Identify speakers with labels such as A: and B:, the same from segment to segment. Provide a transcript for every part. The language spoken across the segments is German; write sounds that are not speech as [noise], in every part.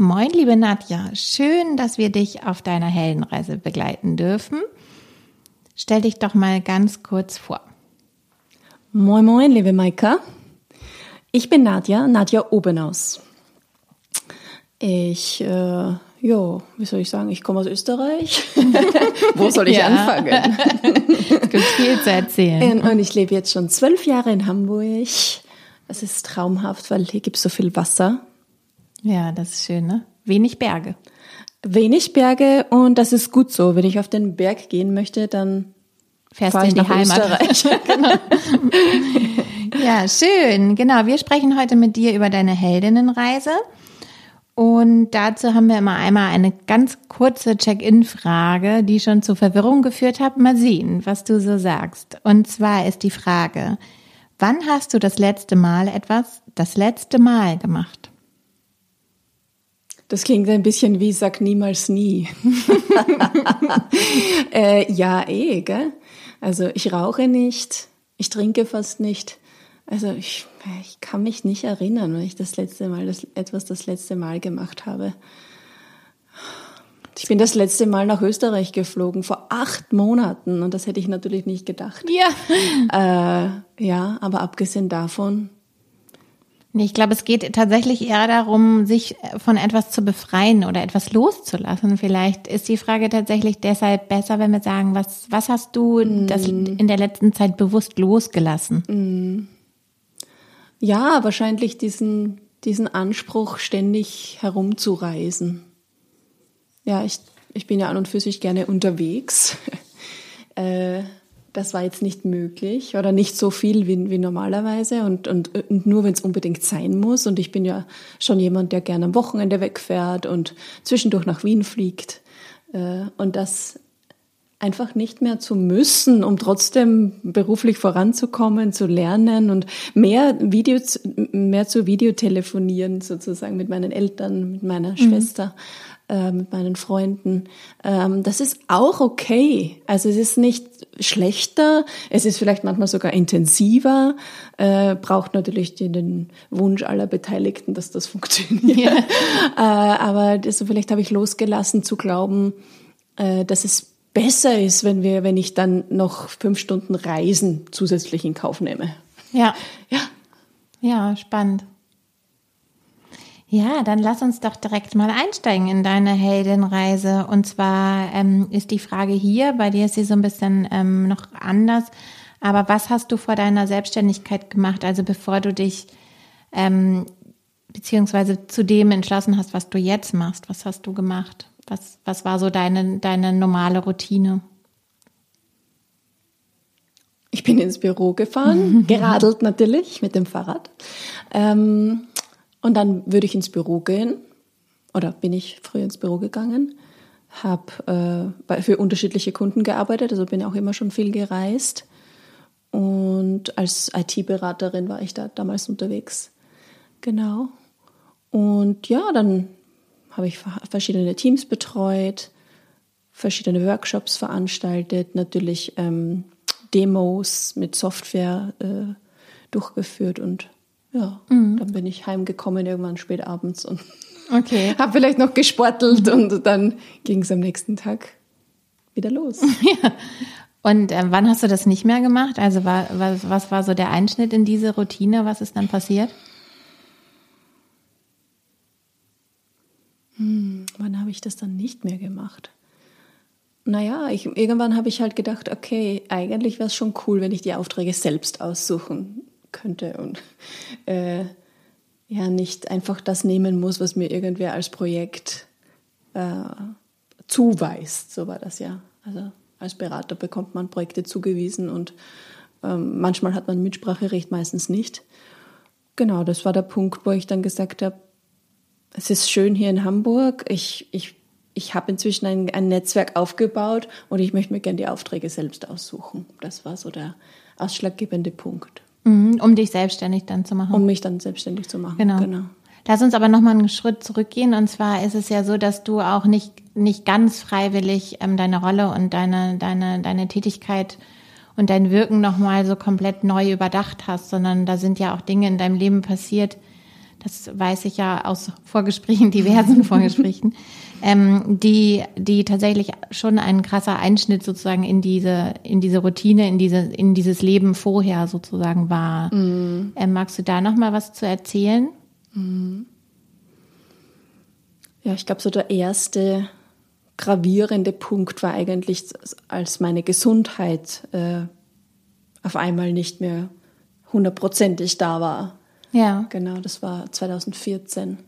A: Moin, liebe Nadja. Schön, dass wir dich auf deiner Heldenreise begleiten dürfen. Stell dich doch mal ganz kurz vor.
B: Moin, moin, liebe Maika. Ich bin Nadja, Nadja Obenaus. Ich, äh, ja, wie soll ich sagen, ich komme aus Österreich. [laughs] Wo soll ich anfangen? [laughs]
A: es gibt viel zu erzählen.
B: Und ich lebe jetzt schon zwölf Jahre in Hamburg. Es ist traumhaft, weil hier gibt es so viel Wasser.
A: Ja, das ist schön, ne? Wenig Berge.
B: Wenig Berge und das ist gut so. Wenn ich auf den Berg gehen möchte, dann
A: fährst du in die Heimat. genau. [laughs] [laughs] ja, schön. Genau, wir sprechen heute mit dir über deine Heldinnenreise. Und dazu haben wir immer einmal eine ganz kurze Check-in-Frage, die schon zu Verwirrung geführt hat. Mal sehen, was du so sagst. Und zwar ist die Frage, wann hast du das letzte Mal etwas das letzte Mal gemacht?
B: Das klingt ein bisschen wie sag niemals nie. [laughs] äh, ja, eh, gell? Also ich rauche nicht, ich trinke fast nicht. Also ich, ich kann mich nicht erinnern, wenn ich das letzte Mal das, etwas das letzte Mal gemacht habe. Ich bin das letzte Mal nach Österreich geflogen vor acht Monaten und das hätte ich natürlich nicht gedacht.
A: Ja.
B: Äh, ja, aber abgesehen davon
A: ich glaube, es geht tatsächlich eher darum, sich von etwas zu befreien oder etwas loszulassen. Vielleicht ist die Frage tatsächlich deshalb besser, wenn wir sagen, was, was hast du mm. das in der letzten Zeit bewusst losgelassen?
B: Mm. Ja, wahrscheinlich diesen, diesen Anspruch, ständig herumzureisen. Ja, ich, ich bin ja an und für sich gerne unterwegs. [laughs] äh, das war jetzt nicht möglich oder nicht so viel wie, wie normalerweise und, und, und nur wenn es unbedingt sein muss. Und ich bin ja schon jemand, der gerne am Wochenende wegfährt und zwischendurch nach Wien fliegt. Äh, und das einfach nicht mehr zu müssen, um trotzdem beruflich voranzukommen, zu lernen und mehr Video, mehr zu Videotelefonieren sozusagen mit meinen Eltern, mit meiner mhm. Schwester äh, mit meinen Freunden. Ähm, das ist auch okay. Also es ist nicht schlechter, es ist vielleicht manchmal sogar intensiver, äh, braucht natürlich den, den, Wunsch aller Beteiligten, dass das [laughs] funktioniert. Ja. äh, aber das, vielleicht habe ich losgelassen zu glauben, äh, dass es besser ist, wenn wir, wenn ich dann noch fünf Stunden Reisen zusätzlich in Kauf nehme.
A: Ja. Ja. Ja, spannend. Ja, dann lass uns doch direkt mal einsteigen in deine Heldenreise. Und zwar ähm, ist die Frage hier, bei dir ist sie so ein bisschen ähm, noch anders. Aber was hast du vor deiner Selbstständigkeit gemacht? Also bevor du dich ähm, beziehungsweise zu dem entschlossen hast, was du jetzt machst, was hast du gemacht? Was, was war so deine, deine normale Routine?
B: Ich bin ins Büro gefahren, [laughs] geradelt natürlich mit dem Fahrrad. Ähm, und dann würde ich ins Büro gehen, oder bin ich früher ins Büro gegangen, habe äh, für unterschiedliche Kunden gearbeitet, also bin auch immer schon viel gereist. Und als IT-Beraterin war ich da damals unterwegs. Genau. Und ja, dann habe ich verschiedene Teams betreut, verschiedene Workshops veranstaltet, natürlich ähm, Demos mit Software äh, durchgeführt und ja, mhm. dann bin ich heimgekommen irgendwann spät abends und [laughs] okay. habe vielleicht noch gesportelt und dann ging es am nächsten Tag wieder los. [laughs]
A: ja. Und äh, wann hast du das nicht mehr gemacht? Also war, was, was war so der Einschnitt in diese Routine? Was ist dann passiert?
B: Hm, wann habe ich das dann nicht mehr gemacht? Naja, ich, irgendwann habe ich halt gedacht, okay, eigentlich wäre es schon cool, wenn ich die Aufträge selbst aussuchen könnte und äh, ja nicht einfach das nehmen muss, was mir irgendwer als Projekt äh, zuweist. So war das ja. Also als Berater bekommt man Projekte zugewiesen und ähm, manchmal hat man Mitspracherecht, meistens nicht. genau, das war der Punkt, wo ich dann gesagt habe, es ist schön hier in Hamburg. Ich, ich, ich habe inzwischen ein, ein Netzwerk aufgebaut und ich möchte mir gerne die Aufträge selbst aussuchen. Das war so der ausschlaggebende Punkt.
A: Mhm, um dich selbstständig dann zu machen.
B: Um mich dann selbstständig zu machen.
A: Genau. genau. Lass uns aber nochmal einen Schritt zurückgehen. Und zwar ist es ja so, dass du auch nicht, nicht ganz freiwillig ähm, deine Rolle und deine, deine, deine Tätigkeit und dein Wirken nochmal so komplett neu überdacht hast, sondern da sind ja auch Dinge in deinem Leben passiert, das weiß ich ja aus Vorgesprächen, [laughs] diversen Vorgesprächen, ähm, die, die tatsächlich schon ein krasser Einschnitt sozusagen in diese, in diese Routine, in diese, in dieses Leben vorher sozusagen war. Mhm. Ähm, magst du da nochmal was zu erzählen? Mhm.
B: Ja, ich glaube, so der erste gravierende Punkt war eigentlich, als meine Gesundheit äh, auf einmal nicht mehr hundertprozentig da war.
A: Ja.
B: Genau, das war 2014.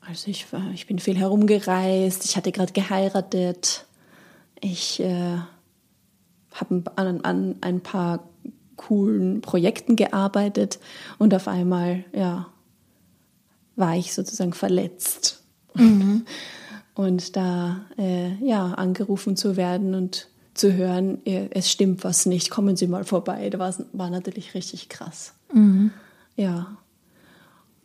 B: Also ich, war, ich bin viel herumgereist, ich hatte gerade geheiratet, ich äh, habe an, an ein paar coolen Projekten gearbeitet und auf einmal, ja, war ich sozusagen verletzt. Mhm. [laughs] Und da äh, ja angerufen zu werden und zu hören, es stimmt was nicht, kommen Sie mal vorbei, das war, war natürlich richtig krass. Mhm. Ja.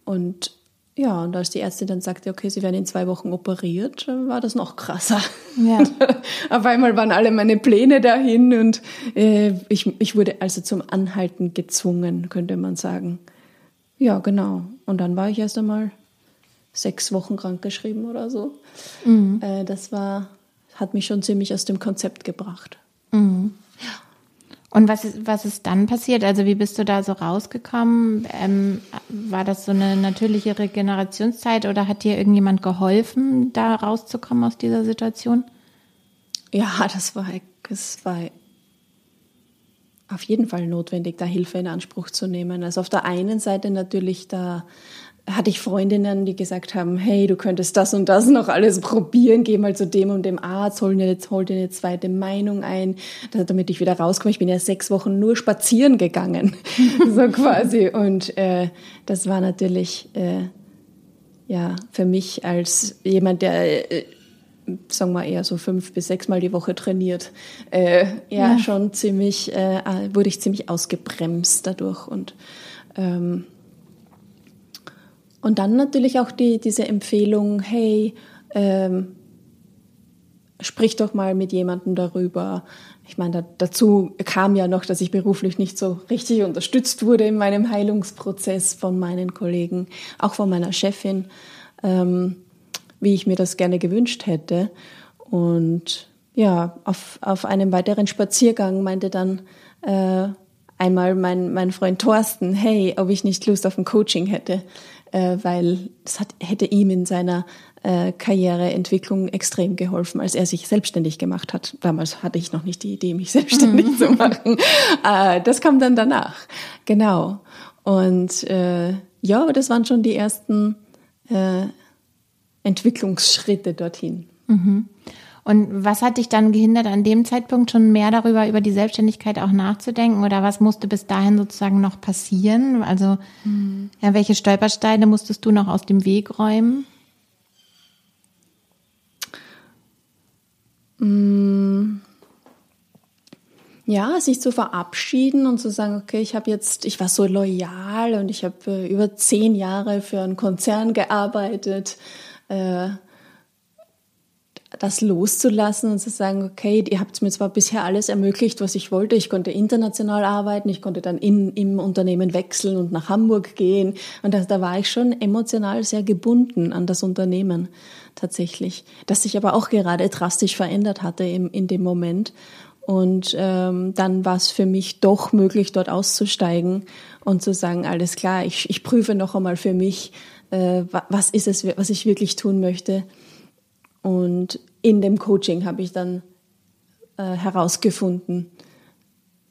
B: Und ja, und als die Ärztin dann sagte, okay, sie werden in zwei Wochen operiert, war das noch krasser. Ja. [laughs] Auf einmal waren alle meine Pläne dahin und äh, ich, ich wurde also zum Anhalten gezwungen, könnte man sagen. Ja, genau. Und dann war ich erst einmal sechs Wochen krankgeschrieben oder so. Mhm. Äh, das war, hat mich schon ziemlich aus dem Konzept gebracht.
A: Mhm. Und was ist, was ist dann passiert? Also wie bist du da so rausgekommen? Ähm, war das so eine natürliche Regenerationszeit oder hat dir irgendjemand geholfen, da rauszukommen aus dieser Situation?
B: Ja, das war, das war auf jeden Fall notwendig, da Hilfe in Anspruch zu nehmen. Also auf der einen Seite natürlich da hatte ich Freundinnen, die gesagt haben, hey, du könntest das und das noch alles probieren, geh mal zu dem und dem Arzt, hol dir jetzt, hol dir eine zweite Meinung ein, damit ich wieder rauskomme. Ich bin ja sechs Wochen nur spazieren gegangen, [laughs] so quasi. Und äh, das war natürlich, äh, ja, für mich als jemand, der äh, sagen wir eher so fünf bis sechs Mal die Woche trainiert, äh, ja, ja, schon ziemlich, äh, wurde ich ziemlich ausgebremst dadurch und ähm, und dann natürlich auch die, diese Empfehlung, hey, ähm, sprich doch mal mit jemandem darüber. Ich meine, da, dazu kam ja noch, dass ich beruflich nicht so richtig unterstützt wurde in meinem Heilungsprozess von meinen Kollegen, auch von meiner Chefin, ähm, wie ich mir das gerne gewünscht hätte. Und ja, auf, auf einem weiteren Spaziergang meinte dann äh, einmal mein, mein Freund Thorsten, hey, ob ich nicht Lust auf ein Coaching hätte äh, weil das hat, hätte ihm in seiner äh, Karriereentwicklung extrem geholfen, als er sich selbstständig gemacht hat. Damals hatte ich noch nicht die Idee, mich [laughs] selbstständig mhm. zu machen. Äh, das kam dann danach, genau. Und äh, ja, das waren schon die ersten äh, Entwicklungsschritte dorthin.
A: Mhm. Und was hat dich dann gehindert, an dem Zeitpunkt schon mehr darüber, über die Selbstständigkeit auch nachzudenken? Oder was musste bis dahin sozusagen noch passieren? Also, mhm. ja, welche Stolpersteine musstest du noch aus dem Weg räumen?
B: Mm. Ja, sich zu verabschieden und zu sagen, okay, ich habe jetzt, ich war so loyal und ich habe äh, über zehn Jahre für einen Konzern gearbeitet. Äh, das loszulassen und zu sagen, okay, ihr habt mir zwar bisher alles ermöglicht, was ich wollte. Ich konnte international arbeiten, ich konnte dann in, im Unternehmen wechseln und nach Hamburg gehen. Und das, da war ich schon emotional sehr gebunden an das Unternehmen tatsächlich, das sich aber auch gerade drastisch verändert hatte im, in dem Moment. Und ähm, dann war es für mich doch möglich, dort auszusteigen und zu sagen, alles klar, ich, ich prüfe noch einmal für mich, äh, was ist es, was ich wirklich tun möchte und in dem Coaching habe ich dann äh, herausgefunden,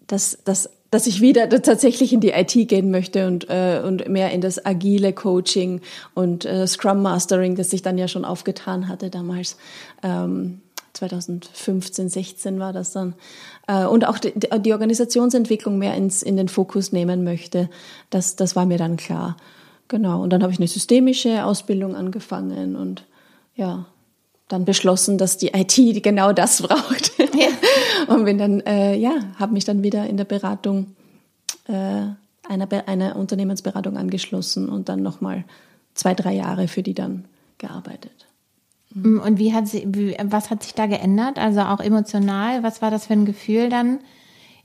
B: dass, dass, dass ich wieder tatsächlich in die IT gehen möchte und, äh, und mehr in das agile Coaching und äh, Scrum Mastering, das sich dann ja schon aufgetan hatte damals, ähm, 2015, 16 war das dann. Äh, und auch die, die Organisationsentwicklung mehr ins, in den Fokus nehmen möchte. Das, das war mir dann klar. Genau. Und dann habe ich eine systemische Ausbildung angefangen und ja, dann beschlossen, dass die IT [laughs] genau das braucht. Ja. [laughs] und bin dann, äh, ja, habe mich dann wieder in der Beratung äh, einer, einer Unternehmensberatung angeschlossen und dann nochmal zwei, drei Jahre für die dann gearbeitet.
A: Mhm. Und wie hat sie, wie, was hat sich da geändert? Also auch emotional, was war das für ein Gefühl dann?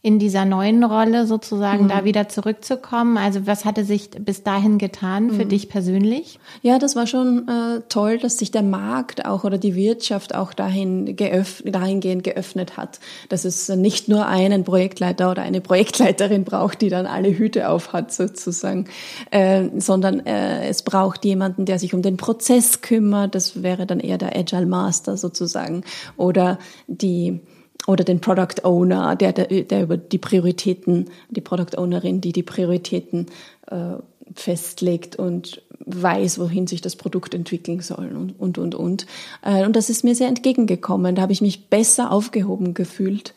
A: In dieser neuen Rolle sozusagen mhm. da wieder zurückzukommen? Also was hatte sich bis dahin getan für mhm. dich persönlich?
B: Ja, das war schon äh, toll, dass sich der Markt auch oder die Wirtschaft auch dahin geöff dahingehend geöffnet hat, dass es nicht nur einen Projektleiter oder eine Projektleiterin braucht, die dann alle Hüte auf hat sozusagen, äh, sondern äh, es braucht jemanden, der sich um den Prozess kümmert. Das wäre dann eher der Agile Master sozusagen oder die oder den Product Owner, der, der, der über die Prioritäten, die Product Ownerin, die die Prioritäten äh, festlegt und weiß, wohin sich das Produkt entwickeln soll und, und, und, und. Äh, und das ist mir sehr entgegengekommen. Da habe ich mich besser aufgehoben gefühlt.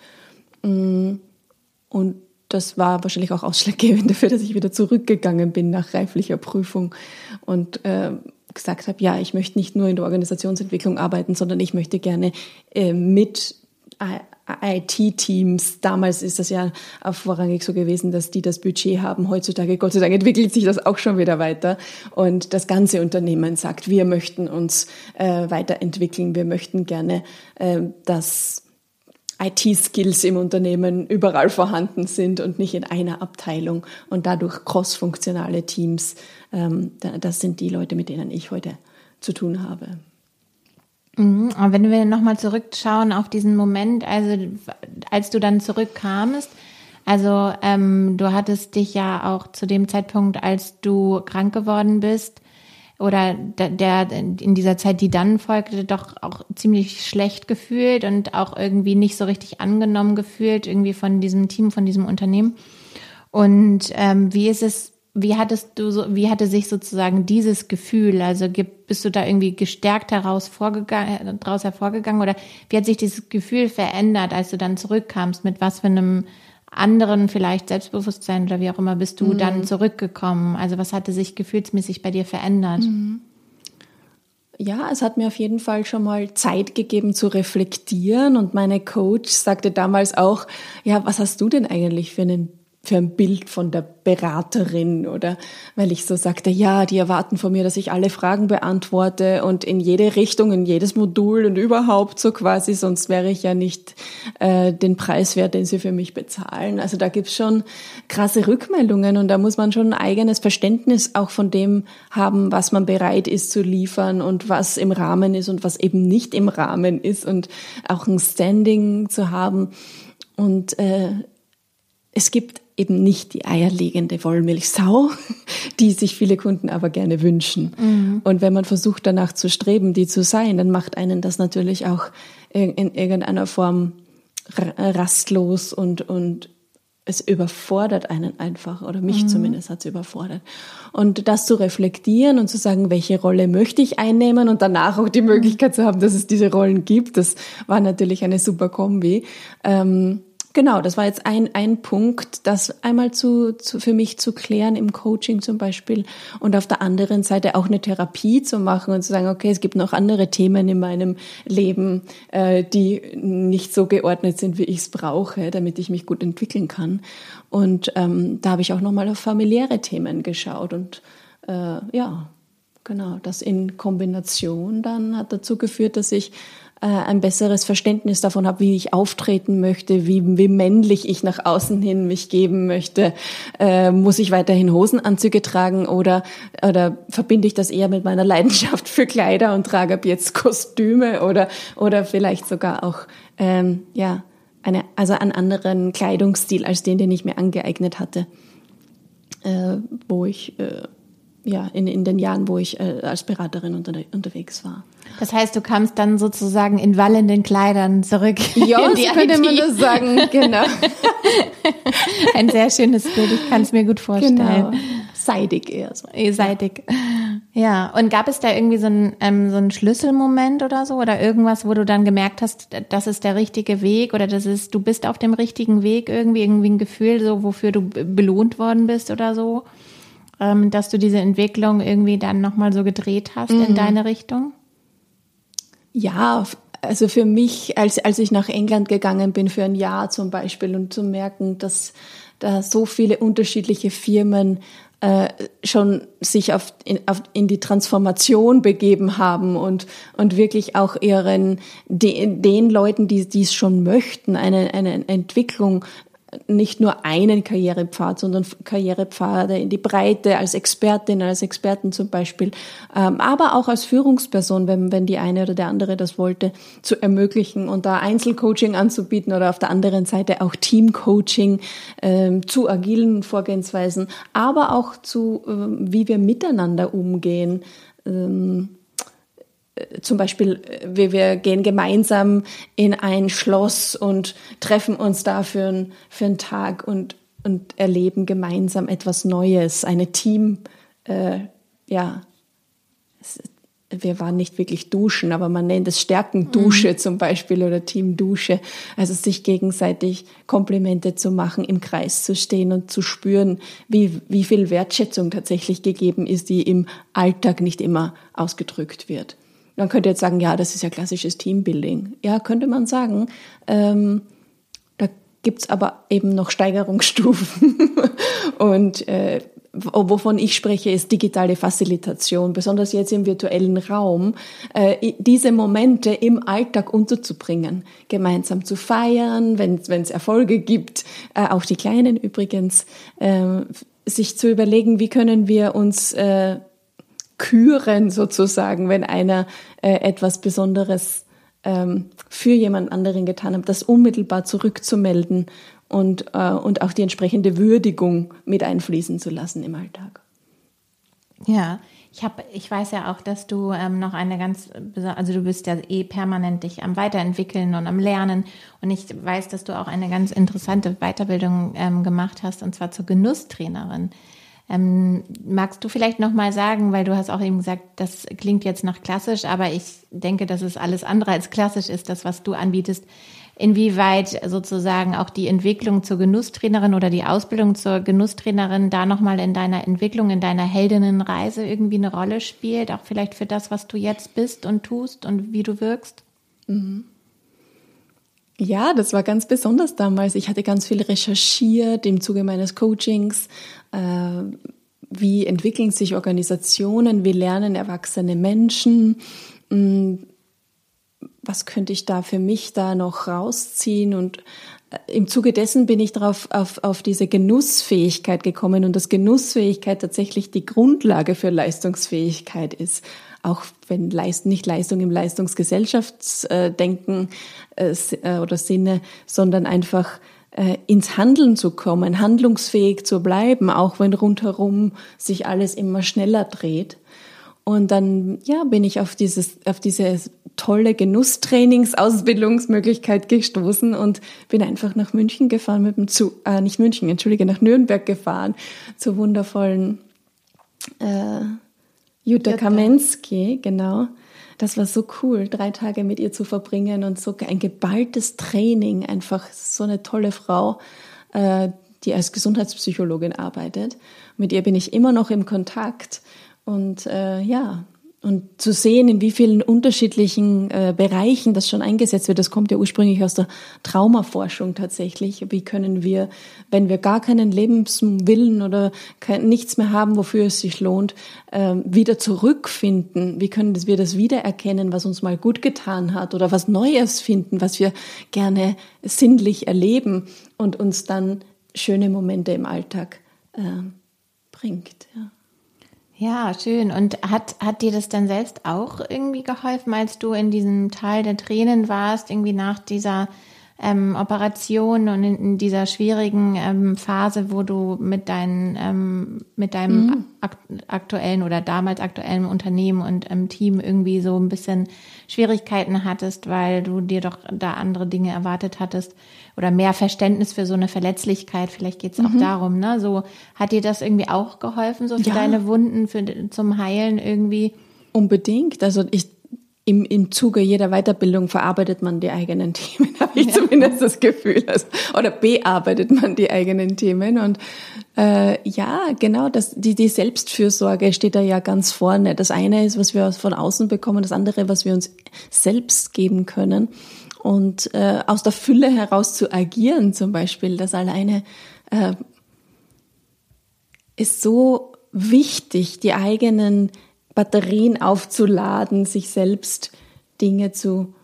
B: Mm, und das war wahrscheinlich auch ausschlaggebend [laughs] dafür, dass ich wieder zurückgegangen bin nach reiflicher Prüfung und äh, gesagt habe, ja, ich möchte nicht nur in der Organisationsentwicklung arbeiten, sondern ich möchte gerne äh, mit IT-Teams, damals ist das ja vorrangig so gewesen, dass die das Budget haben. Heutzutage, Gott sei Dank, entwickelt sich das auch schon wieder weiter. Und das ganze Unternehmen sagt, wir möchten uns äh, weiterentwickeln, wir möchten gerne, äh, dass IT-Skills im Unternehmen überall vorhanden sind und nicht in einer Abteilung und dadurch cross-funktionale Teams. Ähm, das sind die Leute, mit denen ich heute zu tun habe.
A: Mhm, aber wenn wir nochmal zurückschauen auf diesen Moment, also als du dann zurückkamst, also ähm, du hattest dich ja auch zu dem Zeitpunkt, als du krank geworden bist, oder der, der in dieser Zeit, die dann folgte, doch auch ziemlich schlecht gefühlt und auch irgendwie nicht so richtig angenommen gefühlt, irgendwie von diesem Team, von diesem Unternehmen. Und ähm, wie ist es wie hattest du so, wie hatte sich sozusagen dieses Gefühl, also bist du da irgendwie gestärkt heraus vorgegangen, daraus hervorgegangen oder wie hat sich dieses Gefühl verändert, als du dann zurückkamst? Mit was für einem anderen vielleicht Selbstbewusstsein oder wie auch immer bist du mhm. dann zurückgekommen? Also was hatte sich gefühlsmäßig bei dir verändert? Mhm.
B: Ja, es hat mir auf jeden Fall schon mal Zeit gegeben zu reflektieren und meine Coach sagte damals auch, ja, was hast du denn eigentlich für einen für ein Bild von der Beraterin oder weil ich so sagte, ja, die erwarten von mir, dass ich alle Fragen beantworte und in jede Richtung, in jedes Modul und überhaupt so quasi, sonst wäre ich ja nicht äh, den Preis wert, den sie für mich bezahlen. Also da gibt's schon krasse Rückmeldungen und da muss man schon ein eigenes Verständnis auch von dem haben, was man bereit ist zu liefern und was im Rahmen ist und was eben nicht im Rahmen ist und auch ein Standing zu haben. Und äh, es gibt eben nicht die eierlegende Wollmilchsau, [laughs] die sich viele Kunden aber gerne wünschen. Mhm. Und wenn man versucht danach zu streben, die zu sein, dann macht einen das natürlich auch in irgendeiner Form rastlos und, und es überfordert einen einfach, oder mich mhm. zumindest hat es überfordert. Und das zu reflektieren und zu sagen, welche Rolle möchte ich einnehmen und danach auch die Möglichkeit zu haben, dass es diese Rollen gibt, das war natürlich eine super Kombi. Ähm, Genau, das war jetzt ein, ein Punkt, das einmal zu, zu, für mich zu klären im Coaching zum Beispiel und auf der anderen Seite auch eine Therapie zu machen und zu sagen, okay, es gibt noch andere Themen in meinem Leben, äh, die nicht so geordnet sind, wie ich es brauche, damit ich mich gut entwickeln kann. Und ähm, da habe ich auch nochmal auf familiäre Themen geschaut und äh, ja, genau, das in Kombination dann hat dazu geführt, dass ich ein besseres Verständnis davon habe, wie ich auftreten möchte, wie, wie männlich ich nach außen hin mich geben möchte. Äh, muss ich weiterhin Hosenanzüge tragen oder, oder verbinde ich das eher mit meiner Leidenschaft für Kleider und trage ab jetzt Kostüme oder, oder vielleicht sogar auch, ähm, ja, eine, also einen anderen Kleidungsstil als den, den ich mir angeeignet hatte, äh, wo ich, äh, ja, in, in den Jahren, wo ich äh, als Beraterin unter, unterwegs war.
A: Das heißt, du kamst dann sozusagen in wallenden Kleidern zurück. [laughs]
B: Ja, so könnte man das sagen, genau. [laughs]
A: Ein sehr schönes Bild, ich kann es mir gut vorstellen. Genau.
B: Seidig eher so.
A: Seidig. Ja, und gab es da irgendwie so einen, ähm, so einen Schlüsselmoment oder so oder irgendwas, wo du dann gemerkt hast, das ist der richtige Weg oder das ist, du bist auf dem richtigen Weg irgendwie, irgendwie ein Gefühl, so wofür du belohnt worden bist oder so, ähm, dass du diese Entwicklung irgendwie dann nochmal so gedreht hast mhm. in deine Richtung?
B: Ja, also für mich, als, als ich nach England gegangen bin für ein Jahr zum Beispiel und zu merken, dass da so viele unterschiedliche Firmen äh, schon sich auf in, auf in die Transformation begeben haben und und wirklich auch ihren den, den Leuten, die die es schon möchten, eine eine Entwicklung nicht nur einen Karrierepfad, sondern Karrierepfade in die Breite als Expertin, als Experten zum Beispiel, ähm, aber auch als Führungsperson, wenn, wenn die eine oder der andere das wollte, zu ermöglichen und da Einzelcoaching anzubieten oder auf der anderen Seite auch Teamcoaching ähm, zu agilen Vorgehensweisen, aber auch zu, ähm, wie wir miteinander umgehen zum Beispiel, wir, wir gehen gemeinsam in ein Schloss und treffen uns da für, ein, für einen Tag und, und erleben gemeinsam etwas Neues, eine Team, äh, ja, wir waren nicht wirklich duschen, aber man nennt es Stärkendusche mhm. zum Beispiel oder Teamdusche. Also sich gegenseitig Komplimente zu machen, im Kreis zu stehen und zu spüren, wie, wie viel Wertschätzung tatsächlich gegeben ist, die im Alltag nicht immer ausgedrückt wird. Man könnte jetzt sagen, ja, das ist ja klassisches Teambuilding. Ja, könnte man sagen. Ähm, da gibt's aber eben noch Steigerungsstufen. [laughs] Und äh, wovon ich spreche, ist digitale Facilitation, besonders jetzt im virtuellen Raum, äh, diese Momente im Alltag unterzubringen, gemeinsam zu feiern, wenn es Erfolge gibt, äh, auch die kleinen übrigens, äh, sich zu überlegen, wie können wir uns äh, küren sozusagen, wenn einer äh, etwas Besonderes ähm, für jemand anderen getan hat, das unmittelbar zurückzumelden und, äh, und auch die entsprechende Würdigung mit einfließen zu lassen im Alltag.
A: Ja, ich habe, ich weiß ja auch, dass du ähm, noch eine ganz, also du bist ja eh permanent dich am Weiterentwickeln und am Lernen und ich weiß, dass du auch eine ganz interessante Weiterbildung ähm, gemacht hast und zwar zur Genusstrainerin. Ähm, magst du vielleicht noch mal sagen, weil du hast auch eben gesagt, das klingt jetzt nach klassisch, aber ich denke, dass es alles andere als klassisch ist, das was du anbietest. Inwieweit sozusagen auch die Entwicklung zur Genusstrainerin oder die Ausbildung zur Genusstrainerin da noch mal in deiner Entwicklung, in deiner Heldinnenreise irgendwie eine Rolle spielt, auch vielleicht für das, was du jetzt bist und tust und wie du wirkst? Mhm.
B: Ja, das war ganz besonders damals. Ich hatte ganz viel recherchiert im Zuge meines Coachings. Äh, wie entwickeln sich Organisationen? Wie lernen erwachsene Menschen? Hm, was könnte ich da für mich da noch rausziehen? Und äh, im Zuge dessen bin ich darauf auf, auf diese Genussfähigkeit gekommen und dass Genussfähigkeit tatsächlich die Grundlage für Leistungsfähigkeit ist auch wenn Leist, nicht Leistung im Leistungsgesellschaftsdenken äh, äh, oder Sinne, sondern einfach äh, ins Handeln zu kommen, handlungsfähig zu bleiben, auch wenn rundherum sich alles immer schneller dreht. Und dann, ja, bin ich auf dieses, auf diese tolle Genusstrainingsausbildungsmöglichkeit gestoßen und bin einfach nach München gefahren mit dem Zug, äh, nicht München, entschuldige, nach Nürnberg gefahren, zur wundervollen, äh, Jutta, Kamensky, genau. Das war so cool, drei Tage mit ihr zu verbringen und so ein geballtes Training. Einfach so eine tolle Frau, äh, die als Gesundheitspsychologin arbeitet. Mit ihr bin ich immer noch im Kontakt. Und äh, ja, und zu sehen, in wie vielen unterschiedlichen äh, Bereichen das schon eingesetzt wird, das kommt ja ursprünglich aus der Traumaforschung tatsächlich. Wie können wir, wenn wir gar keinen Lebenswillen oder kein, nichts mehr haben, wofür es sich lohnt, äh, wieder zurückfinden? Wie können wir das wiedererkennen, was uns mal gut getan hat oder was Neues finden, was wir gerne sinnlich erleben und uns dann schöne Momente im Alltag äh, bringt? Ja.
A: Ja, schön. Und hat, hat dir das dann selbst auch irgendwie geholfen, als du in diesem Tal der Tränen warst, irgendwie nach dieser ähm, Operation und in, in dieser schwierigen ähm, Phase, wo du mit, deinen, ähm, mit deinem mhm. ak aktuellen oder damals aktuellen Unternehmen und ähm, Team irgendwie so ein bisschen Schwierigkeiten hattest, weil du dir doch da andere Dinge erwartet hattest oder mehr Verständnis für so eine Verletzlichkeit. Vielleicht geht es auch mhm. darum, ne? So hat dir das irgendwie auch geholfen, so für ja. deine Wunden, für zum Heilen irgendwie?
B: Unbedingt. Also ich im, im Zuge jeder Weiterbildung verarbeitet man die eigenen [laughs] Themen, habe ich ja. zumindest das Gefühl. Also, oder bearbeitet man die eigenen Themen. Und äh, ja, genau, das, die, die Selbstfürsorge steht da ja ganz vorne. Das eine ist, was wir von außen bekommen, das andere, was wir uns selbst geben können. Und äh, aus der Fülle heraus zu agieren zum Beispiel, das alleine äh, ist so wichtig, die eigenen Batterien aufzuladen, sich selbst Dinge zu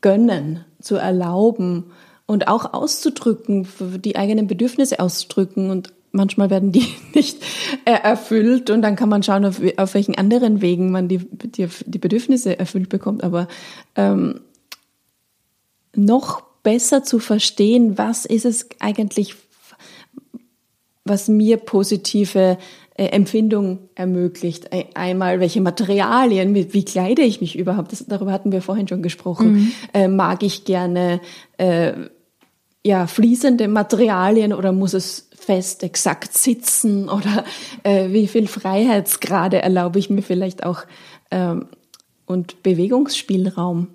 B: gönnen, zu erlauben und auch auszudrücken, die eigenen Bedürfnisse auszudrücken und manchmal werden die [laughs] nicht erfüllt und dann kann man schauen, auf, auf welchen anderen Wegen man die, die, die Bedürfnisse erfüllt bekommt. Aber ähm, noch besser zu verstehen, was ist es eigentlich, was mir positive Empfindung ermöglicht. Einmal, welche Materialien, wie, wie kleide ich mich überhaupt? Das, darüber hatten wir vorhin schon gesprochen. Mhm. Äh, mag ich gerne äh, ja fließende Materialien oder muss es fest exakt sitzen oder äh, wie viel Freiheitsgrade erlaube ich mir vielleicht auch ähm, und Bewegungsspielraum.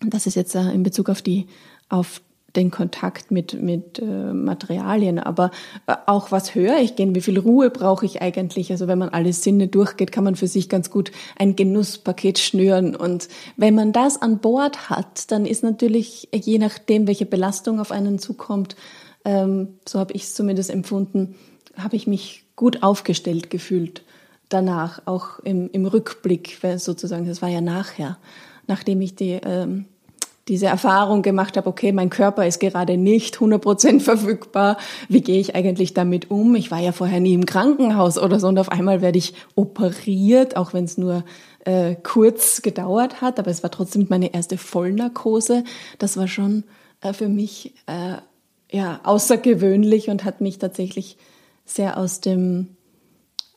B: Das ist jetzt äh, in Bezug auf die auf den Kontakt mit, mit äh, Materialien, aber äh, auch was höre ich gehen, wie viel Ruhe brauche ich eigentlich? Also wenn man alle Sinne durchgeht, kann man für sich ganz gut ein Genusspaket schnüren. Und wenn man das an Bord hat, dann ist natürlich, je nachdem, welche Belastung auf einen zukommt, ähm, so habe ich es zumindest empfunden, habe ich mich gut aufgestellt gefühlt danach, auch im, im Rückblick, sozusagen, das war ja nachher, nachdem ich die ähm, diese Erfahrung gemacht habe, okay, mein Körper ist gerade nicht 100% verfügbar, wie gehe ich eigentlich damit um? Ich war ja vorher nie im Krankenhaus oder so und auf einmal werde ich operiert, auch wenn es nur äh, kurz gedauert hat, aber es war trotzdem meine erste Vollnarkose. Das war schon äh, für mich äh, ja außergewöhnlich und hat mich tatsächlich sehr aus dem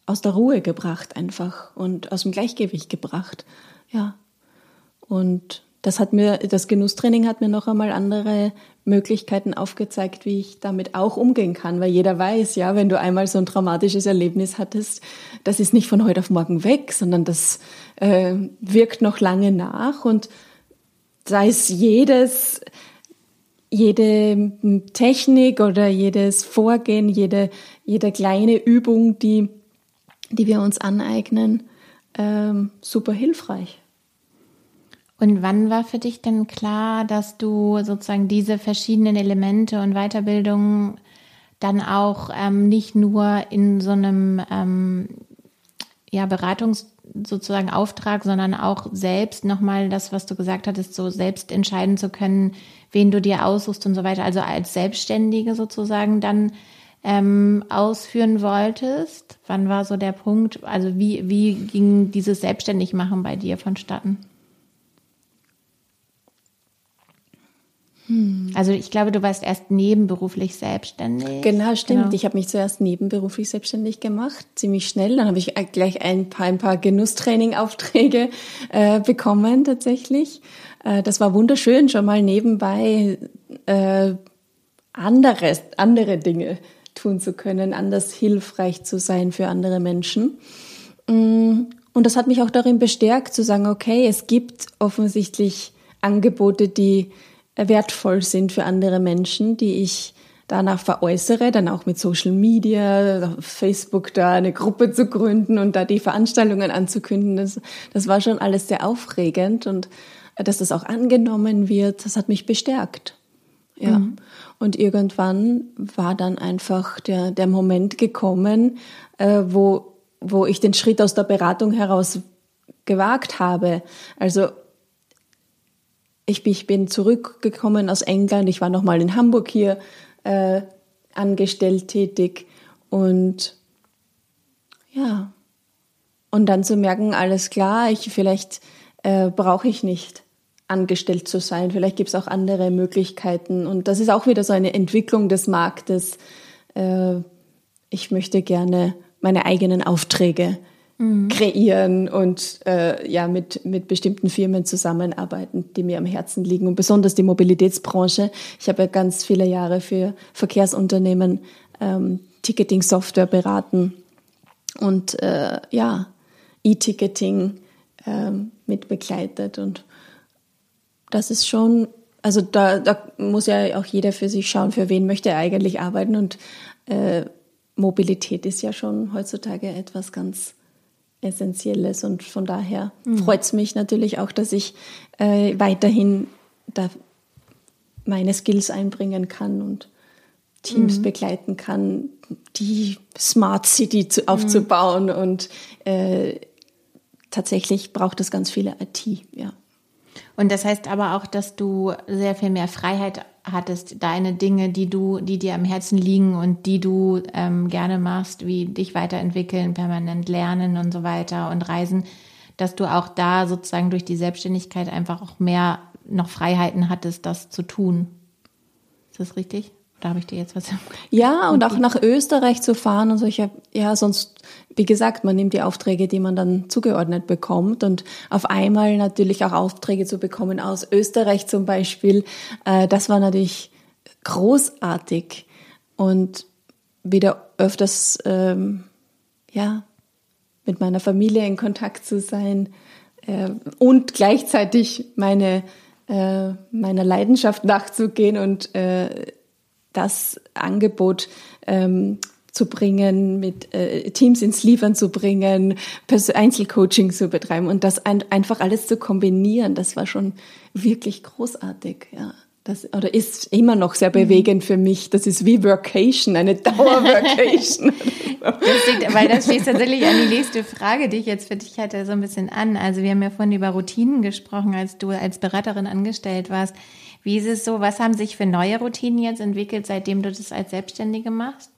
B: aus der Ruhe gebracht einfach und aus dem Gleichgewicht gebracht. Ja. Und das hat mir, das Genusstraining hat mir noch einmal andere Möglichkeiten aufgezeigt, wie ich damit auch umgehen kann, weil jeder weiß, ja, wenn du einmal so ein traumatisches Erlebnis hattest, das ist nicht von heute auf morgen weg, sondern das äh, wirkt noch lange nach und sei es jedes, jede Technik oder jedes Vorgehen, jede, jede kleine Übung, die, die wir uns aneignen, ähm, super hilfreich.
A: Und wann war für dich denn klar, dass du sozusagen diese verschiedenen Elemente und Weiterbildungen dann auch ähm, nicht nur in so einem ähm, ja, Beratungs sozusagen Auftrag, sondern auch selbst nochmal das, was du gesagt hattest, so selbst entscheiden zu können, wen du dir aussuchst und so weiter, also als Selbstständige sozusagen dann ähm, ausführen wolltest? Wann war so der Punkt? Also wie, wie ging dieses Selbstständigmachen bei dir vonstatten? Hm. Also ich glaube, du warst erst nebenberuflich selbstständig.
B: Genau, stimmt. Genau. Ich habe mich zuerst nebenberuflich selbstständig gemacht, ziemlich schnell. Dann habe ich gleich ein paar, ein paar Genusstraining-Aufträge äh, bekommen tatsächlich. Äh, das war wunderschön, schon mal nebenbei äh, anderes, andere Dinge tun zu können, anders hilfreich zu sein für andere Menschen. Mm, und das hat mich auch darin bestärkt zu sagen, okay, es gibt offensichtlich Angebote, die wertvoll sind für andere Menschen, die ich danach veräußere, dann auch mit Social Media, Facebook da eine Gruppe zu gründen und da die Veranstaltungen anzukündigen. Das, das war schon alles sehr aufregend und äh, dass das auch angenommen wird, das hat mich bestärkt. Ja. Mhm. Und irgendwann war dann einfach der, der Moment gekommen, äh, wo, wo ich den Schritt aus der Beratung heraus gewagt habe. Also ich, ich bin zurückgekommen aus England. Ich war nochmal in Hamburg hier äh, angestellt tätig und ja und dann zu merken, alles klar, ich vielleicht äh, brauche ich nicht angestellt zu sein. Vielleicht gibt es auch andere Möglichkeiten. Und das ist auch wieder so eine Entwicklung des Marktes. Äh, ich möchte gerne meine eigenen Aufträge mhm. kreieren und äh, ja mit mit bestimmten Firmen zusammenarbeiten, die mir am Herzen liegen und besonders die Mobilitätsbranche. Ich habe ja ganz viele Jahre für Verkehrsunternehmen ähm, Ticketing-Software beraten und äh, ja E-Ticketing ähm, mit begleitet und das ist schon also da, da muss ja auch jeder für sich schauen, für wen möchte er eigentlich arbeiten und äh, Mobilität ist ja schon heutzutage etwas ganz Essentielles und von daher mhm. freut es mich natürlich auch, dass ich äh, weiterhin da meine Skills einbringen kann und Teams mhm. begleiten kann, die Smart City zu, aufzubauen mhm. und äh, tatsächlich braucht es ganz viele IT, ja.
A: Und das heißt aber auch, dass du sehr viel mehr Freiheit hattest, deine Dinge, die du, die dir am Herzen liegen und die du ähm, gerne machst, wie dich weiterentwickeln, permanent lernen und so weiter und reisen, dass du auch da sozusagen durch die Selbstständigkeit einfach auch mehr noch Freiheiten hattest, das zu tun. Ist das richtig? Da habe ich dir jetzt was.
B: Ja, und auch nach Österreich zu fahren und so. Ich hab, ja, sonst, wie gesagt, man nimmt die Aufträge, die man dann zugeordnet bekommt und auf einmal natürlich auch Aufträge zu bekommen aus Österreich zum Beispiel, äh, das war natürlich großartig und wieder öfters, ähm, ja, mit meiner Familie in Kontakt zu sein äh, und gleichzeitig meine äh, meiner Leidenschaft nachzugehen und äh, das Angebot ähm, zu bringen, mit äh, Teams ins Liefern zu bringen, Einzelcoaching zu betreiben und das ein, einfach alles zu kombinieren, das war schon wirklich großartig, ja. Das, oder ist immer noch sehr bewegend für mich. Das ist wie Workation, eine [laughs] Dauerworkation.
A: das weil das schließt tatsächlich an die nächste Frage, die ich jetzt für dich hatte, so ein bisschen an. Also wir haben ja vorhin über Routinen gesprochen, als du als Beraterin angestellt warst. Wie ist es so? Was haben sich für neue Routinen jetzt entwickelt, seitdem du das als Selbstständige machst?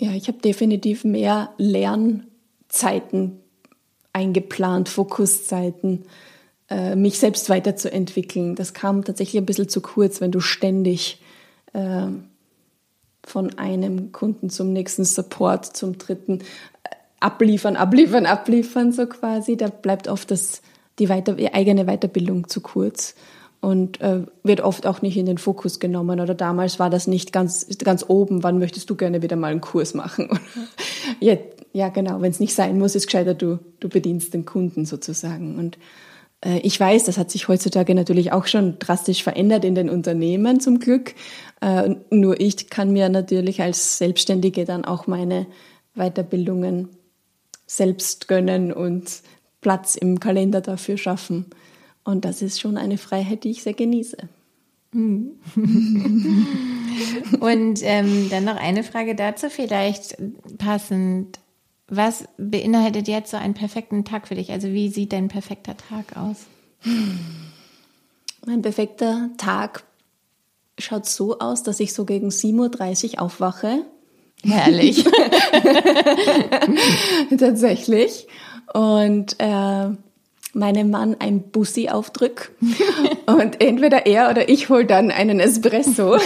B: Ja, ich habe definitiv mehr Lernzeiten eingeplant, Fokuszeiten, äh, mich selbst weiterzuentwickeln. Das kam tatsächlich ein bisschen zu kurz, wenn du ständig äh, von einem Kunden zum nächsten Support, zum dritten äh, abliefern, abliefern, abliefern, so quasi. Da bleibt oft das die, Weiter eigene Weiterbildung zu kurz und äh, wird oft auch nicht in den Fokus genommen. Oder damals war das nicht ganz, ganz oben, wann möchtest du gerne wieder mal einen Kurs machen? [laughs] ja, ja, genau, wenn es nicht sein muss, ist gescheiter, du, du bedienst den Kunden sozusagen. Und äh, ich weiß, das hat sich heutzutage natürlich auch schon drastisch verändert in den Unternehmen zum Glück. Äh, nur ich kann mir natürlich als Selbstständige dann auch meine Weiterbildungen selbst gönnen und Platz im Kalender dafür schaffen. Und das ist schon eine Freiheit, die ich sehr genieße. [laughs]
A: Und ähm, dann noch eine Frage dazu, vielleicht passend. Was beinhaltet jetzt so einen perfekten Tag für dich? Also wie sieht dein perfekter Tag aus?
B: Mein perfekter Tag schaut so aus, dass ich so gegen 7.30 Uhr aufwache.
A: Herrlich. [laughs]
B: Tatsächlich und äh, meinem Mann ein Bussi aufdrück [laughs] und entweder er oder ich hol dann einen Espresso. [laughs]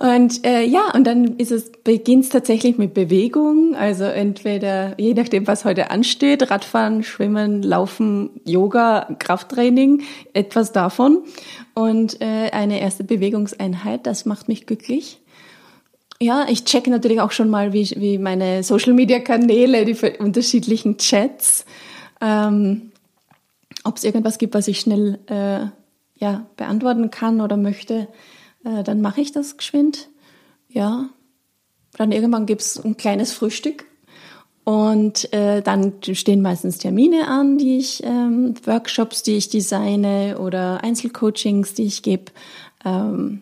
B: und äh, ja, und dann ist es beginnt tatsächlich mit Bewegung, also entweder je nachdem was heute ansteht, Radfahren, Schwimmen, Laufen, Yoga, Krafttraining, etwas davon und äh, eine erste Bewegungseinheit, das macht mich glücklich. Ja, ich checke natürlich auch schon mal, wie, wie meine Social-Media-Kanäle, die unterschiedlichen Chats, ähm, ob es irgendwas gibt, was ich schnell äh, ja, beantworten kann oder möchte, äh, dann mache ich das geschwind. Ja, dann irgendwann gibt's ein kleines Frühstück und äh, dann stehen meistens Termine an, die ich, ähm, Workshops, die ich designe oder Einzelcoachings, die ich gebe. Ähm,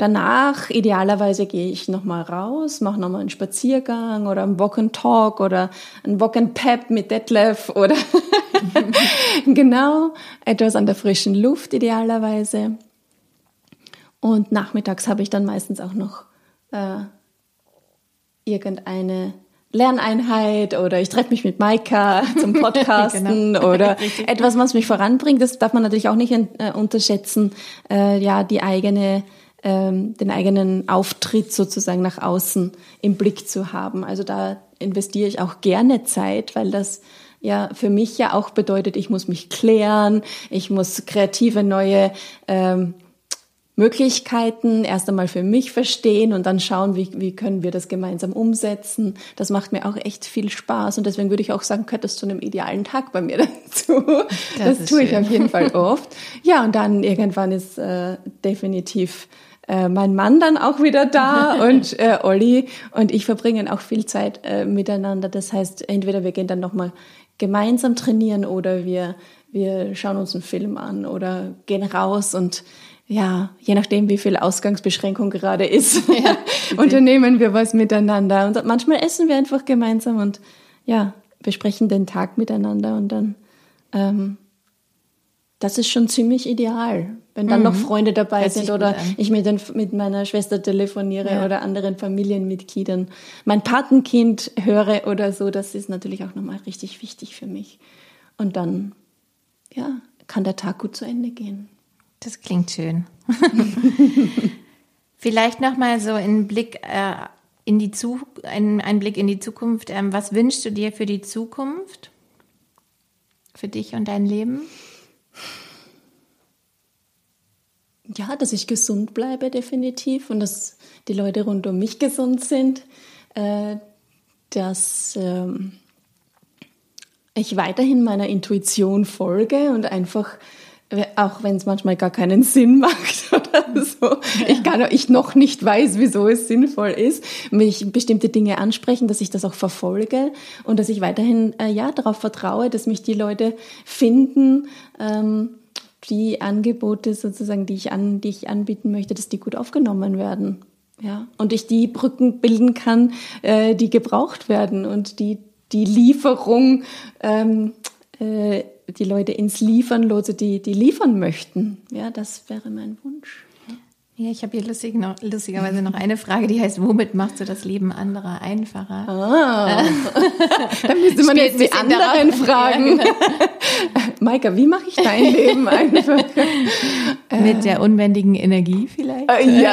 B: Danach, idealerweise, gehe ich nochmal raus, mache nochmal einen Spaziergang oder einen Walk and Talk oder einen Walk and Pep mit Detlef oder [laughs] [laughs] genau, etwas an der frischen Luft idealerweise. Und nachmittags habe ich dann meistens auch noch äh, irgendeine Lerneinheit oder ich treffe mich mit Maika [laughs] zum Podcasten genau. oder etwas, was mich voranbringt. Das darf man natürlich auch nicht äh, unterschätzen. Äh, ja, die eigene, ähm, den eigenen Auftritt sozusagen nach außen im Blick zu haben. Also da investiere ich auch gerne Zeit, weil das ja für mich ja auch bedeutet, ich muss mich klären, ich muss kreative neue ähm, Möglichkeiten erst einmal für mich verstehen und dann schauen, wie, wie können wir das gemeinsam umsetzen. Das macht mir auch echt viel Spaß und deswegen würde ich auch sagen, gehört das zu einem idealen Tag bei mir [laughs] dazu. Das, das tue ich auf jeden Fall [laughs] oft. Ja, und dann irgendwann ist äh, definitiv äh, mein Mann dann auch wieder da [laughs] und äh, Olli und ich verbringen auch viel Zeit äh, miteinander. Das heißt, entweder wir gehen dann nochmal gemeinsam trainieren oder wir, wir schauen uns einen Film an oder gehen raus und ja, je nachdem, wie viel Ausgangsbeschränkung gerade ist, [laughs] ja, [laughs] unternehmen wir was miteinander. Und manchmal essen wir einfach gemeinsam und ja, besprechen den Tag miteinander und dann, ähm, das ist schon ziemlich ideal. Wenn dann mhm. noch Freunde dabei Hört sind oder ich mit, den, mit meiner Schwester telefoniere ja. oder anderen Familienmitgliedern mein Patenkind höre oder so, das ist natürlich auch nochmal richtig wichtig für mich. Und dann, ja, kann der Tag gut zu Ende gehen.
A: Das klingt schön. [laughs] Vielleicht noch mal so ein Blick äh, in die Zu ein, ein, Blick in die Zukunft. Ähm, was wünschst du dir für die Zukunft? Für dich und dein Leben?
B: Ja, dass ich gesund bleibe, definitiv. Und dass die Leute rund um mich gesund sind. Äh, dass ähm, ich weiterhin meiner Intuition folge und einfach auch wenn es manchmal gar keinen Sinn [laughs] macht oder so. Ja. Ich kann, ich noch nicht weiß, wieso es sinnvoll ist, mich bestimmte Dinge ansprechen, dass ich das auch verfolge und dass ich weiterhin äh, ja darauf vertraue, dass mich die Leute finden, ähm, die Angebote sozusagen, die ich an, die ich anbieten möchte, dass die gut aufgenommen werden. Ja, und ich die Brücken bilden kann, äh, die gebraucht werden und die die Lieferung ähm, äh, die Leute ins Liefern lose, die, die liefern möchten. Ja, das wäre mein Wunsch.
A: Ja, ich habe hier lustig noch, lustigerweise noch eine Frage, die heißt, womit machst du das Leben anderer einfacher?
B: Ah, [laughs] dann müsste man jetzt die anderen fragen. Ja, genau. [laughs] Maika, wie mache ich dein Leben einfacher? [laughs]
A: Mit der unbändigen Energie vielleicht?
B: Äh, ja,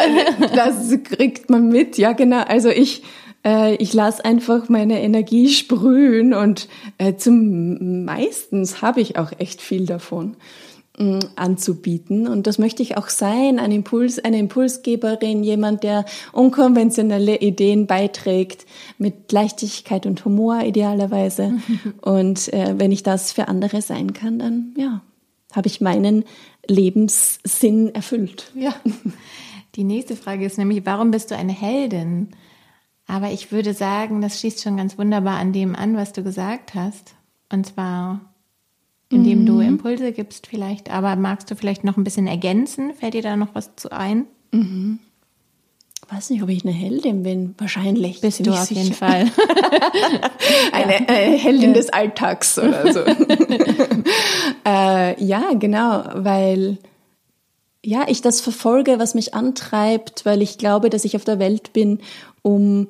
B: das kriegt man mit, ja genau. Also ich äh, ich lasse einfach meine Energie sprühen und äh, zum meistens habe ich auch echt viel davon anzubieten. Und das möchte ich auch sein, ein Impuls, eine Impulsgeberin, jemand, der unkonventionelle Ideen beiträgt, mit Leichtigkeit und Humor idealerweise. [laughs] und äh, wenn ich das für andere sein kann, dann ja, habe ich meinen Lebenssinn erfüllt.
A: Ja. Die nächste Frage ist nämlich, warum bist du eine Heldin? Aber ich würde sagen, das schließt schon ganz wunderbar an dem an, was du gesagt hast. Und zwar, indem mhm. du Impulse gibst vielleicht. Aber magst du vielleicht noch ein bisschen ergänzen? Fällt dir da noch was zu ein?
B: Mhm. Ich weiß nicht, ob ich eine Heldin bin. Wahrscheinlich.
A: Bist du auf sicher. jeden Fall. [laughs]
B: eine äh, Heldin ja. des Alltags oder so. [laughs] äh, ja, genau, weil ja, ich das verfolge, was mich antreibt, weil ich glaube, dass ich auf der Welt bin, um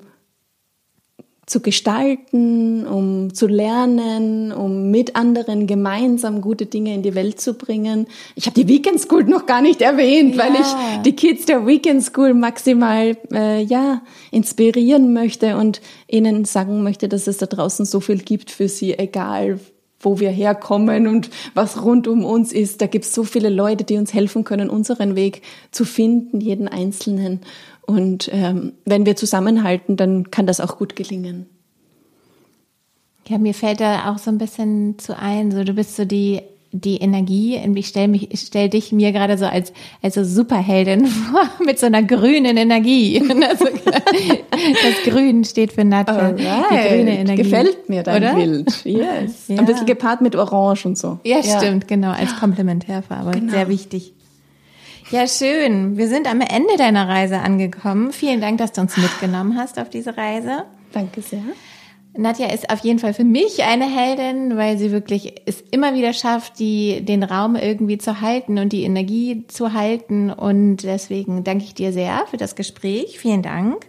B: zu gestalten, um zu lernen, um mit anderen gemeinsam gute Dinge in die Welt zu bringen. Ich habe die Weekend School noch gar nicht erwähnt, ja. weil ich die Kids der Weekend School maximal äh, ja inspirieren möchte und ihnen sagen möchte, dass es da draußen so viel gibt für sie, egal wo wir herkommen und was rund um uns ist. Da gibt es so viele Leute, die uns helfen können, unseren Weg zu finden, jeden Einzelnen. Und ähm, wenn wir zusammenhalten, dann kann das auch gut gelingen.
A: Ja, mir fällt da auch so ein bisschen zu ein, so du bist so die die Energie, ich stelle mich, ich stell dich mir gerade so als, als so Superheldin [laughs] vor, mit so einer grünen Energie. [laughs] Das Grün steht für Natur.
B: Die grüne Energie. Gefällt mir dein Oder? Bild. Yes. [laughs] Ja. Ein bisschen gepaart mit Orange und so.
A: Ja, ja. stimmt, genau, als Komplementärfarbe. Genau. Sehr wichtig. Ja, schön. Wir sind am Ende deiner Reise angekommen. Vielen Dank, dass du uns mitgenommen hast auf diese Reise.
B: Danke sehr.
A: Nadja ist auf jeden Fall für mich eine Heldin, weil sie wirklich es immer wieder schafft, die, den Raum irgendwie zu halten und die Energie zu halten. Und deswegen danke ich dir sehr für das Gespräch. Vielen Dank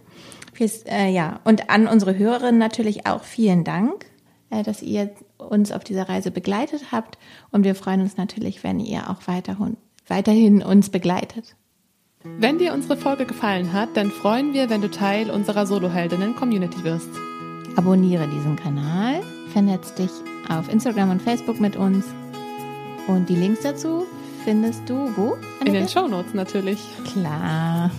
A: Fürs, äh, ja, und an unsere Hörerinnen natürlich auch vielen Dank, äh, dass ihr uns auf dieser Reise begleitet habt. Und wir freuen uns natürlich, wenn ihr auch weiterhin, weiterhin uns begleitet.
C: Wenn dir unsere Folge gefallen hat, dann freuen wir, wenn du Teil unserer Soloheldinnen-Community wirst.
A: Abonniere diesen Kanal, vernetz dich auf Instagram und Facebook mit uns. Und die Links dazu findest du wo?
C: In den Shownotes natürlich.
A: Klar.